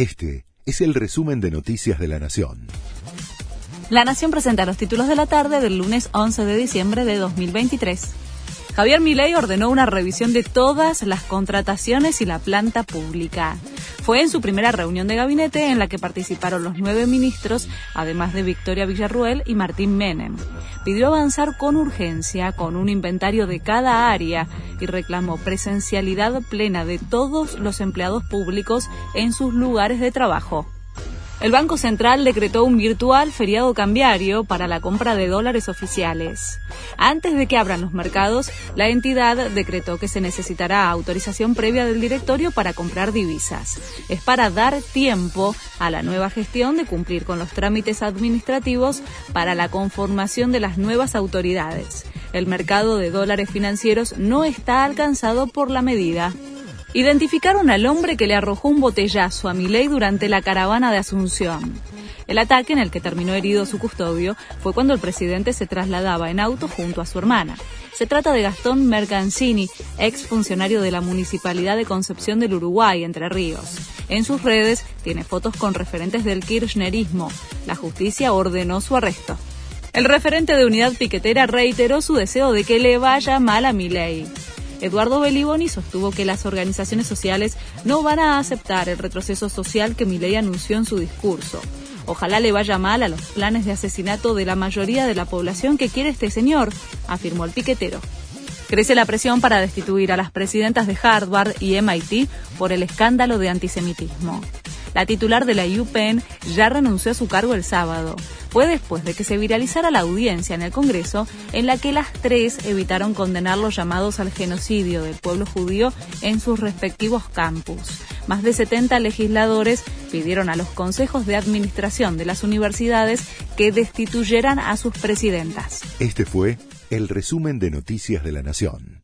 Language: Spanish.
Este es el resumen de Noticias de la Nación. La Nación presenta los títulos de la tarde del lunes 11 de diciembre de 2023. Javier Milei ordenó una revisión de todas las contrataciones y la planta pública. Fue en su primera reunión de gabinete en la que participaron los nueve ministros, además de Victoria Villarruel y Martín Menem. Pidió avanzar con urgencia con un inventario de cada área y reclamó presencialidad plena de todos los empleados públicos en sus lugares de trabajo. El Banco Central decretó un virtual feriado cambiario para la compra de dólares oficiales. Antes de que abran los mercados, la entidad decretó que se necesitará autorización previa del directorio para comprar divisas. Es para dar tiempo a la nueva gestión de cumplir con los trámites administrativos para la conformación de las nuevas autoridades. El mercado de dólares financieros no está alcanzado por la medida identificaron al hombre que le arrojó un botellazo a Milei durante la caravana de Asunción. El ataque en el que terminó herido su custodio fue cuando el presidente se trasladaba en auto junto a su hermana. Se trata de Gastón Mercancini, ex funcionario de la Municipalidad de Concepción del Uruguay, Entre Ríos. En sus redes tiene fotos con referentes del kirchnerismo. La justicia ordenó su arresto. El referente de Unidad Piquetera reiteró su deseo de que le vaya mal a Milei. Eduardo Beliboni sostuvo que las organizaciones sociales no van a aceptar el retroceso social que Milei anunció en su discurso. Ojalá le vaya mal a los planes de asesinato de la mayoría de la población que quiere este señor, afirmó el piquetero. Crece la presión para destituir a las presidentas de Harvard y MIT por el escándalo de antisemitismo. La titular de la UPenn ya renunció a su cargo el sábado. Fue después de que se viralizara la audiencia en el Congreso en la que las tres evitaron condenar los llamados al genocidio del pueblo judío en sus respectivos campus. Más de 70 legisladores pidieron a los consejos de administración de las universidades que destituyeran a sus presidentas. Este fue el resumen de Noticias de la Nación.